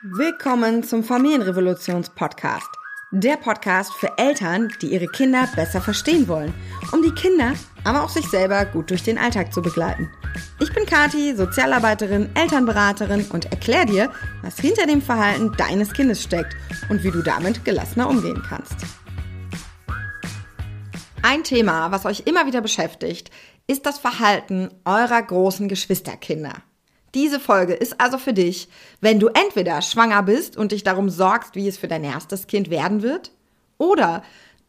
Willkommen zum Familienrevolutions-Podcast. Der Podcast für Eltern, die ihre Kinder besser verstehen wollen, um die Kinder, aber auch sich selber gut durch den Alltag zu begleiten. Ich bin Kati, Sozialarbeiterin, Elternberaterin und erkläre dir, was hinter dem Verhalten deines Kindes steckt und wie du damit gelassener umgehen kannst. Ein Thema, was euch immer wieder beschäftigt, ist das Verhalten eurer großen Geschwisterkinder. Diese Folge ist also für dich, wenn du entweder schwanger bist und dich darum sorgst, wie es für dein erstes Kind werden wird, oder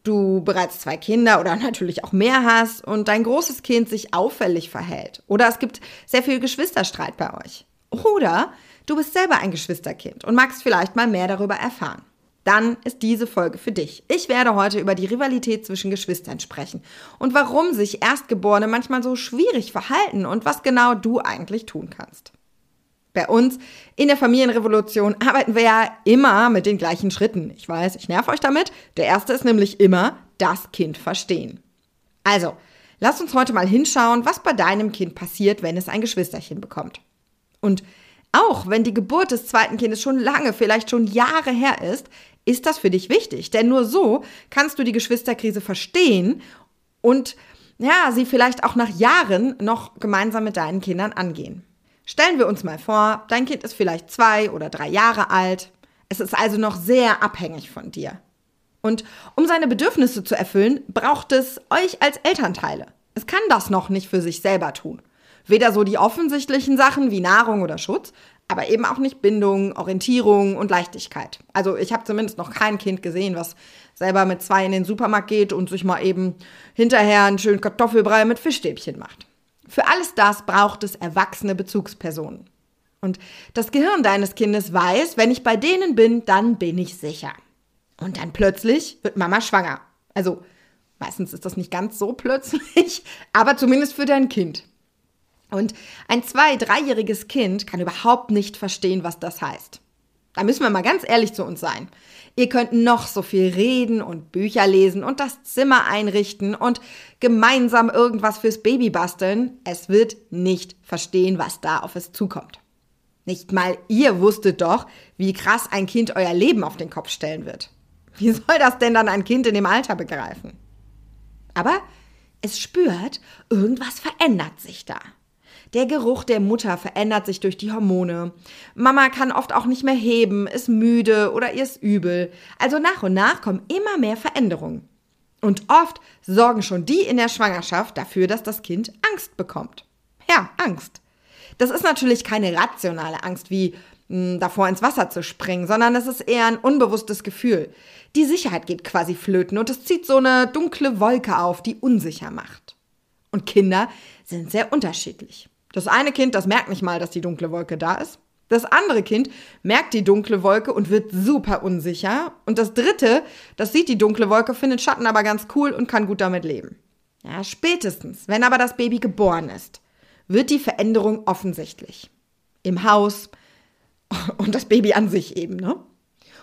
du bereits zwei Kinder oder natürlich auch mehr hast und dein großes Kind sich auffällig verhält, oder es gibt sehr viel Geschwisterstreit bei euch, oder du bist selber ein Geschwisterkind und magst vielleicht mal mehr darüber erfahren dann ist diese Folge für dich. Ich werde heute über die Rivalität zwischen Geschwistern sprechen und warum sich Erstgeborene manchmal so schwierig verhalten und was genau du eigentlich tun kannst. Bei uns in der Familienrevolution arbeiten wir ja immer mit den gleichen Schritten. Ich weiß, ich nerv euch damit. Der erste ist nämlich immer das Kind verstehen. Also, lass uns heute mal hinschauen, was bei deinem Kind passiert, wenn es ein Geschwisterchen bekommt. Und auch wenn die Geburt des zweiten Kindes schon lange, vielleicht schon Jahre her ist, ist das für dich wichtig. Denn nur so kannst du die Geschwisterkrise verstehen und ja, sie vielleicht auch nach Jahren noch gemeinsam mit deinen Kindern angehen. Stellen wir uns mal vor, dein Kind ist vielleicht zwei oder drei Jahre alt. Es ist also noch sehr abhängig von dir. Und um seine Bedürfnisse zu erfüllen, braucht es euch als Elternteile. Es kann das noch nicht für sich selber tun. Weder so die offensichtlichen Sachen wie Nahrung oder Schutz, aber eben auch nicht Bindung, Orientierung und Leichtigkeit. Also ich habe zumindest noch kein Kind gesehen, was selber mit zwei in den Supermarkt geht und sich mal eben hinterher einen schönen Kartoffelbrei mit Fischstäbchen macht. Für alles das braucht es erwachsene Bezugspersonen. Und das Gehirn deines Kindes weiß, wenn ich bei denen bin, dann bin ich sicher. Und dann plötzlich wird Mama schwanger. Also meistens ist das nicht ganz so plötzlich, aber zumindest für dein Kind. Und ein zwei-, dreijähriges Kind kann überhaupt nicht verstehen, was das heißt. Da müssen wir mal ganz ehrlich zu uns sein. Ihr könnt noch so viel reden und Bücher lesen und das Zimmer einrichten und gemeinsam irgendwas fürs Baby basteln. Es wird nicht verstehen, was da auf es zukommt. Nicht mal ihr wusstet doch, wie krass ein Kind euer Leben auf den Kopf stellen wird. Wie soll das denn dann ein Kind in dem Alter begreifen? Aber es spürt, irgendwas verändert sich da. Der Geruch der Mutter verändert sich durch die Hormone. Mama kann oft auch nicht mehr heben, ist müde oder ihr ist übel. Also nach und nach kommen immer mehr Veränderungen. Und oft sorgen schon die in der Schwangerschaft dafür, dass das Kind Angst bekommt. Ja, Angst. Das ist natürlich keine rationale Angst wie hm, davor ins Wasser zu springen, sondern es ist eher ein unbewusstes Gefühl. Die Sicherheit geht quasi flöten und es zieht so eine dunkle Wolke auf, die unsicher macht. Und Kinder sind sehr unterschiedlich. Das eine Kind, das merkt nicht mal, dass die dunkle Wolke da ist. Das andere Kind merkt die dunkle Wolke und wird super unsicher. Und das dritte, das sieht die dunkle Wolke, findet Schatten aber ganz cool und kann gut damit leben. Ja, spätestens, wenn aber das Baby geboren ist, wird die Veränderung offensichtlich. Im Haus und das Baby an sich eben, ne?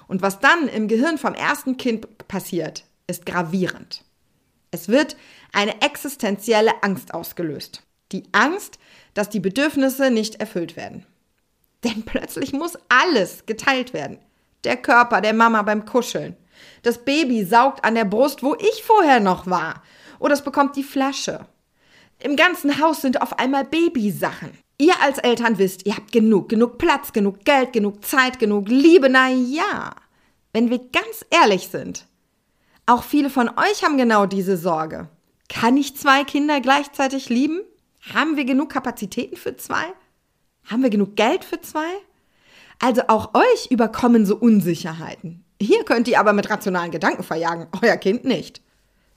Und was dann im Gehirn vom ersten Kind passiert, ist gravierend. Es wird eine existenzielle Angst ausgelöst. Die Angst, dass die Bedürfnisse nicht erfüllt werden. Denn plötzlich muss alles geteilt werden. Der Körper der Mama beim Kuscheln. Das Baby saugt an der Brust, wo ich vorher noch war. Oder es bekommt die Flasche. Im ganzen Haus sind auf einmal Babysachen. Ihr als Eltern wisst, ihr habt genug, genug Platz, genug Geld, genug Zeit, genug Liebe. Na ja, wenn wir ganz ehrlich sind, auch viele von euch haben genau diese Sorge. Kann ich zwei Kinder gleichzeitig lieben? Haben wir genug Kapazitäten für zwei? Haben wir genug Geld für zwei? Also auch euch überkommen so Unsicherheiten. Hier könnt ihr aber mit rationalen Gedanken verjagen, euer Kind nicht.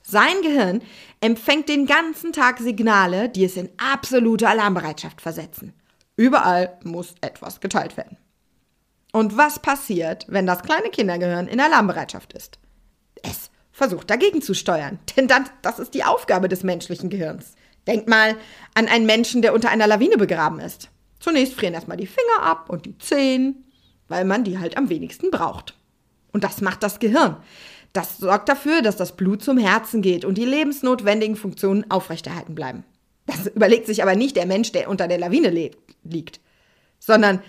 Sein Gehirn empfängt den ganzen Tag Signale, die es in absolute Alarmbereitschaft versetzen. Überall muss etwas geteilt werden. Und was passiert, wenn das kleine Kindergehirn in Alarmbereitschaft ist? Es versucht dagegen zu steuern, denn das, das ist die Aufgabe des menschlichen Gehirns. Denk mal an einen Menschen, der unter einer Lawine begraben ist. Zunächst frieren erstmal die Finger ab und die Zehen, weil man die halt am wenigsten braucht. Und das macht das Gehirn. Das sorgt dafür, dass das Blut zum Herzen geht und die lebensnotwendigen Funktionen aufrechterhalten bleiben. Das überlegt sich aber nicht der Mensch, der unter der Lawine liegt, sondern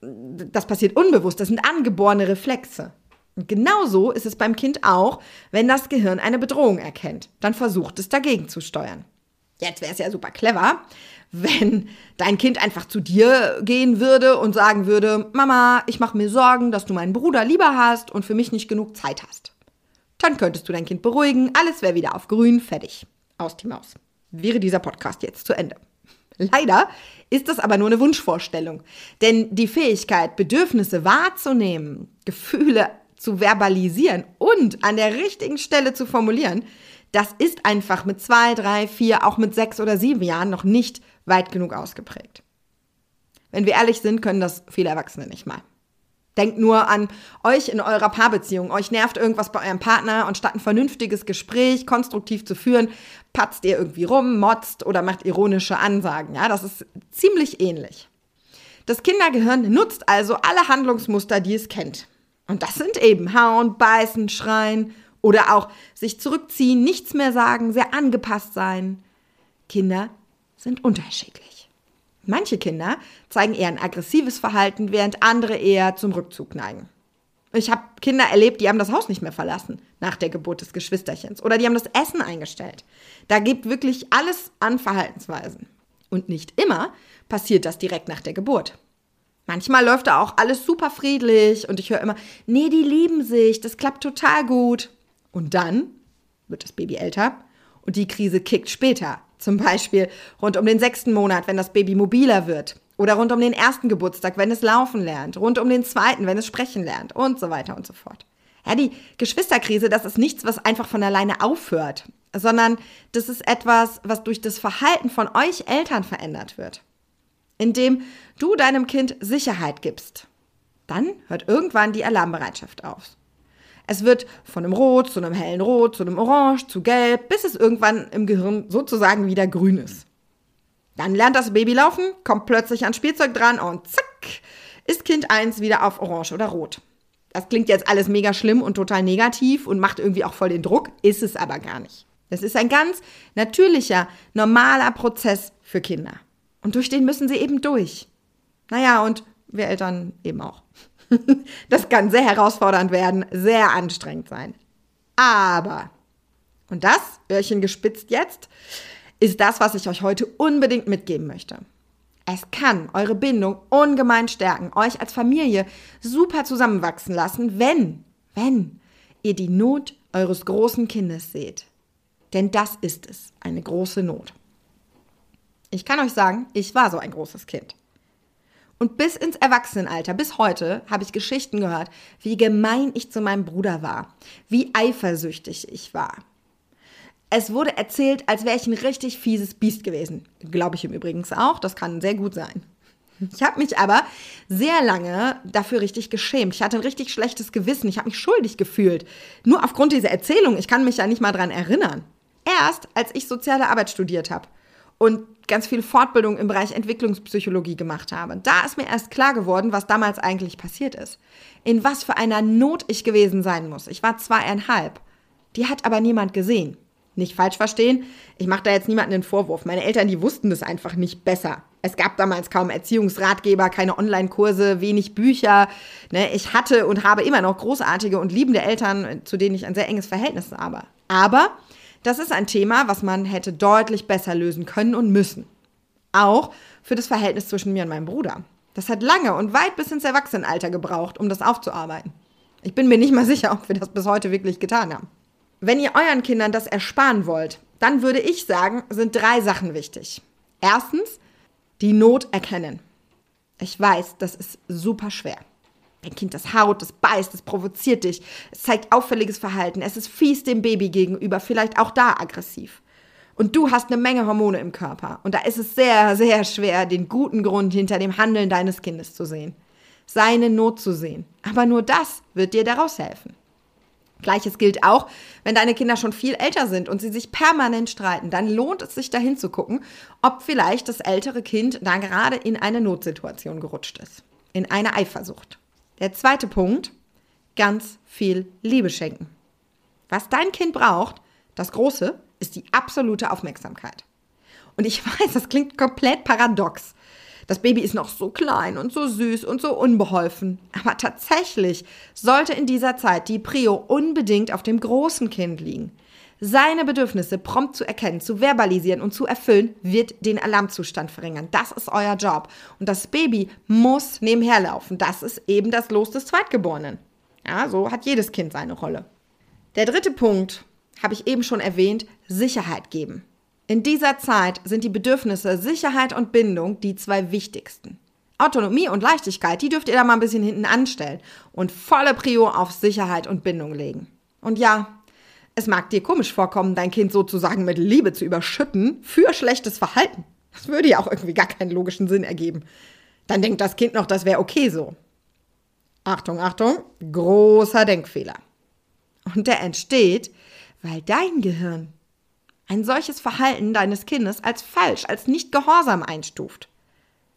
das passiert unbewusst, das sind angeborene Reflexe. Und genauso ist es beim Kind auch, wenn das Gehirn eine Bedrohung erkennt. Dann versucht es dagegen zu steuern. Jetzt wäre es ja super clever, wenn dein Kind einfach zu dir gehen würde und sagen würde, Mama, ich mache mir Sorgen, dass du meinen Bruder lieber hast und für mich nicht genug Zeit hast. Dann könntest du dein Kind beruhigen, alles wäre wieder auf grün, fertig. Aus die Maus. Wäre dieser Podcast jetzt zu Ende. Leider ist das aber nur eine Wunschvorstellung. Denn die Fähigkeit, Bedürfnisse wahrzunehmen, Gefühle zu verbalisieren und an der richtigen Stelle zu formulieren, das ist einfach mit zwei, drei, vier, auch mit sechs oder sieben Jahren noch nicht weit genug ausgeprägt. Wenn wir ehrlich sind, können das viele Erwachsene nicht mal. Denkt nur an euch in eurer Paarbeziehung. Euch nervt irgendwas bei eurem Partner und statt ein vernünftiges Gespräch konstruktiv zu führen, patzt ihr irgendwie rum, motzt oder macht ironische Ansagen. Ja, das ist ziemlich ähnlich. Das Kindergehirn nutzt also alle Handlungsmuster, die es kennt. Und das sind eben hauen, beißen, schreien oder auch sich zurückziehen, nichts mehr sagen, sehr angepasst sein. Kinder sind unterschiedlich. Manche Kinder zeigen eher ein aggressives Verhalten, während andere eher zum Rückzug neigen. Ich habe Kinder erlebt, die haben das Haus nicht mehr verlassen nach der Geburt des Geschwisterchens oder die haben das Essen eingestellt. Da gibt wirklich alles an Verhaltensweisen. Und nicht immer passiert das direkt nach der Geburt. Manchmal läuft da auch alles super friedlich und ich höre immer, nee, die lieben sich, das klappt total gut. Und dann wird das Baby älter und die Krise kickt später. Zum Beispiel rund um den sechsten Monat, wenn das Baby mobiler wird. Oder rund um den ersten Geburtstag, wenn es laufen lernt. Rund um den zweiten, wenn es sprechen lernt. Und so weiter und so fort. Ja, die Geschwisterkrise, das ist nichts, was einfach von alleine aufhört, sondern das ist etwas, was durch das Verhalten von euch Eltern verändert wird. Indem du deinem Kind Sicherheit gibst, dann hört irgendwann die Alarmbereitschaft auf. Es wird von einem Rot zu einem hellen Rot, zu einem Orange, zu Gelb, bis es irgendwann im Gehirn sozusagen wieder grün ist. Dann lernt das Baby laufen, kommt plötzlich ans Spielzeug dran und zack, ist Kind 1 wieder auf Orange oder Rot. Das klingt jetzt alles mega schlimm und total negativ und macht irgendwie auch voll den Druck, ist es aber gar nicht. Das ist ein ganz natürlicher, normaler Prozess für Kinder. Und durch den müssen sie eben durch. Naja, und wir Eltern eben auch. Das kann sehr herausfordernd werden, sehr anstrengend sein. Aber, und das, Öhrchen gespitzt jetzt, ist das, was ich euch heute unbedingt mitgeben möchte. Es kann eure Bindung ungemein stärken, euch als Familie super zusammenwachsen lassen, wenn, wenn ihr die Not eures großen Kindes seht. Denn das ist es, eine große Not. Ich kann euch sagen, ich war so ein großes Kind. Und bis ins Erwachsenenalter, bis heute, habe ich Geschichten gehört, wie gemein ich zu meinem Bruder war, wie eifersüchtig ich war. Es wurde erzählt, als wäre ich ein richtig fieses Biest gewesen. Glaube ich im Übrigen auch, das kann sehr gut sein. Ich habe mich aber sehr lange dafür richtig geschämt. Ich hatte ein richtig schlechtes Gewissen. Ich habe mich schuldig gefühlt. Nur aufgrund dieser Erzählung. Ich kann mich ja nicht mal dran erinnern. Erst als ich soziale Arbeit studiert habe und ganz viel Fortbildung im Bereich Entwicklungspsychologie gemacht habe. Da ist mir erst klar geworden, was damals eigentlich passiert ist. In was für einer Not ich gewesen sein muss. Ich war zweieinhalb. Die hat aber niemand gesehen. Nicht falsch verstehen, ich mache da jetzt niemanden den Vorwurf. Meine Eltern, die wussten das einfach nicht besser. Es gab damals kaum Erziehungsratgeber, keine Online-Kurse, wenig Bücher. Ne? Ich hatte und habe immer noch großartige und liebende Eltern, zu denen ich ein sehr enges Verhältnis habe. Aber das ist ein Thema, was man hätte deutlich besser lösen können und müssen. Auch für das Verhältnis zwischen mir und meinem Bruder. Das hat lange und weit bis ins Erwachsenenalter gebraucht, um das aufzuarbeiten. Ich bin mir nicht mal sicher, ob wir das bis heute wirklich getan haben. Wenn ihr euren Kindern das ersparen wollt, dann würde ich sagen, sind drei Sachen wichtig. Erstens, die Not erkennen. Ich weiß, das ist super schwer. Dein Kind das haut, das beißt, das provoziert dich, es zeigt auffälliges Verhalten, es ist fies dem Baby gegenüber, vielleicht auch da aggressiv. Und du hast eine Menge Hormone im Körper. Und da ist es sehr, sehr schwer, den guten Grund hinter dem Handeln deines Kindes zu sehen. Seine Not zu sehen. Aber nur das wird dir daraus helfen. Gleiches gilt auch, wenn deine Kinder schon viel älter sind und sie sich permanent streiten, dann lohnt es sich dahin zu gucken, ob vielleicht das ältere Kind da gerade in eine Notsituation gerutscht ist. In eine Eifersucht. Der zweite Punkt, ganz viel Liebe schenken. Was dein Kind braucht, das Große, ist die absolute Aufmerksamkeit. Und ich weiß, das klingt komplett paradox. Das Baby ist noch so klein und so süß und so unbeholfen. Aber tatsächlich sollte in dieser Zeit die Prio unbedingt auf dem großen Kind liegen. Seine Bedürfnisse prompt zu erkennen, zu verbalisieren und zu erfüllen, wird den Alarmzustand verringern. Das ist euer Job. Und das Baby muss nebenher laufen. Das ist eben das Los des Zweitgeborenen. Ja, so hat jedes Kind seine Rolle. Der dritte Punkt, habe ich eben schon erwähnt, Sicherheit geben. In dieser Zeit sind die Bedürfnisse Sicherheit und Bindung die zwei wichtigsten. Autonomie und Leichtigkeit, die dürft ihr da mal ein bisschen hinten anstellen und volle Prio auf Sicherheit und Bindung legen. Und ja, es mag dir komisch vorkommen, dein Kind sozusagen mit Liebe zu überschütten für schlechtes Verhalten. Das würde ja auch irgendwie gar keinen logischen Sinn ergeben. Dann denkt das Kind noch, das wäre okay so. Achtung, Achtung, großer Denkfehler. Und der entsteht, weil dein Gehirn ein solches Verhalten deines Kindes als falsch, als nicht gehorsam einstuft.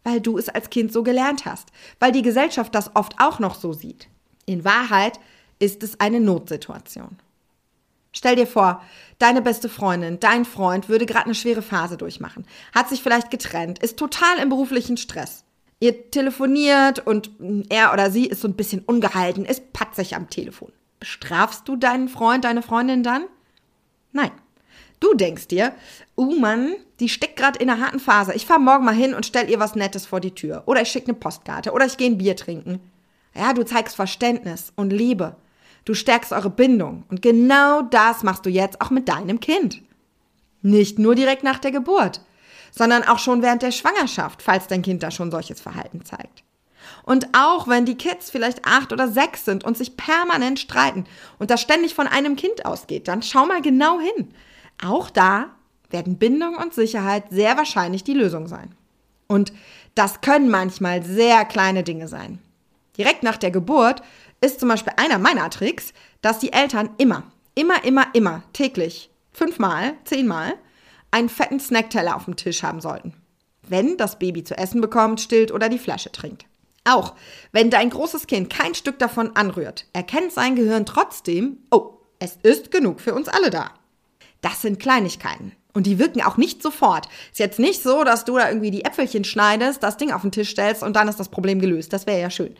Weil du es als Kind so gelernt hast, weil die Gesellschaft das oft auch noch so sieht. In Wahrheit ist es eine Notsituation. Stell dir vor, deine beste Freundin, dein Freund würde gerade eine schwere Phase durchmachen, hat sich vielleicht getrennt, ist total im beruflichen Stress. Ihr telefoniert und er oder sie ist so ein bisschen ungehalten, ist patzig am Telefon. Bestrafst du deinen Freund, deine Freundin dann? Nein. Du denkst dir, oh Mann, die steckt gerade in einer harten Phase. Ich fahr morgen mal hin und stell ihr was Nettes vor die Tür. Oder ich schicke eine Postkarte. Oder ich gehe ein Bier trinken. Ja, du zeigst Verständnis und Liebe. Du stärkst eure Bindung. Und genau das machst du jetzt auch mit deinem Kind. Nicht nur direkt nach der Geburt, sondern auch schon während der Schwangerschaft, falls dein Kind da schon solches Verhalten zeigt. Und auch wenn die Kids vielleicht acht oder sechs sind und sich permanent streiten und das ständig von einem Kind ausgeht, dann schau mal genau hin. Auch da werden Bindung und Sicherheit sehr wahrscheinlich die Lösung sein. Und das können manchmal sehr kleine Dinge sein. Direkt nach der Geburt ist zum Beispiel einer meiner Tricks, dass die Eltern immer, immer, immer, immer täglich fünfmal, zehnmal einen fetten Snackteller auf dem Tisch haben sollten. Wenn das Baby zu essen bekommt, stillt oder die Flasche trinkt. Auch wenn dein großes Kind kein Stück davon anrührt, erkennt sein Gehirn trotzdem, oh, es ist genug für uns alle da. Das sind Kleinigkeiten. Und die wirken auch nicht sofort. Ist jetzt nicht so, dass du da irgendwie die Äpfelchen schneidest, das Ding auf den Tisch stellst und dann ist das Problem gelöst. Das wäre ja schön.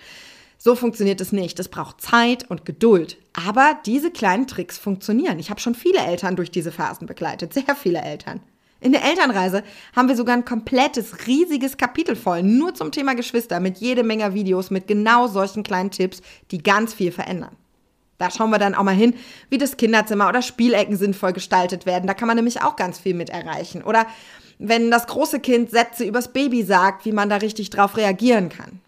So funktioniert es nicht. Es braucht Zeit und Geduld. Aber diese kleinen Tricks funktionieren. Ich habe schon viele Eltern durch diese Phasen begleitet. Sehr viele Eltern. In der Elternreise haben wir sogar ein komplettes, riesiges Kapitel voll, nur zum Thema Geschwister, mit jede Menge Videos, mit genau solchen kleinen Tipps, die ganz viel verändern. Da schauen wir dann auch mal hin, wie das Kinderzimmer oder Spielecken sinnvoll gestaltet werden. Da kann man nämlich auch ganz viel mit erreichen. Oder wenn das große Kind Sätze übers Baby sagt, wie man da richtig drauf reagieren kann.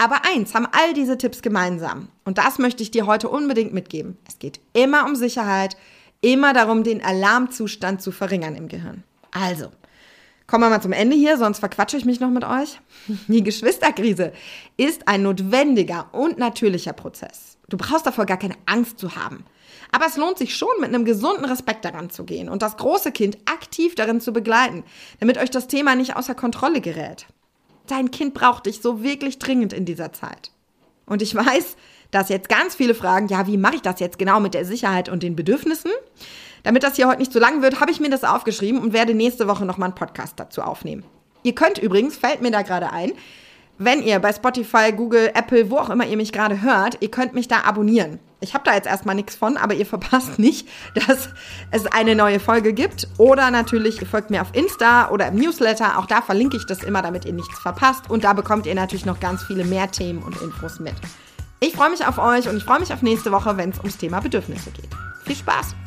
Aber eins haben all diese Tipps gemeinsam. Und das möchte ich dir heute unbedingt mitgeben. Es geht immer um Sicherheit, immer darum, den Alarmzustand zu verringern im Gehirn. Also, kommen wir mal zum Ende hier, sonst verquatsche ich mich noch mit euch. Die Geschwisterkrise ist ein notwendiger und natürlicher Prozess. Du brauchst davor gar keine Angst zu haben. Aber es lohnt sich schon, mit einem gesunden Respekt daran zu gehen und das große Kind aktiv darin zu begleiten, damit euch das Thema nicht außer Kontrolle gerät. Dein Kind braucht dich so wirklich dringend in dieser Zeit. Und ich weiß, dass jetzt ganz viele fragen, ja, wie mache ich das jetzt genau mit der Sicherheit und den Bedürfnissen? Damit das hier heute nicht zu lang wird, habe ich mir das aufgeschrieben und werde nächste Woche nochmal einen Podcast dazu aufnehmen. Ihr könnt übrigens, fällt mir da gerade ein, wenn ihr bei Spotify, Google, Apple, wo auch immer ihr mich gerade hört, ihr könnt mich da abonnieren. Ich habe da jetzt erstmal nichts von, aber ihr verpasst nicht, dass es eine neue Folge gibt. Oder natürlich, ihr folgt mir auf Insta oder im Newsletter. Auch da verlinke ich das immer, damit ihr nichts verpasst. Und da bekommt ihr natürlich noch ganz viele mehr Themen und Infos mit. Ich freue mich auf euch und ich freue mich auf nächste Woche, wenn es ums Thema Bedürfnisse geht. Viel Spaß!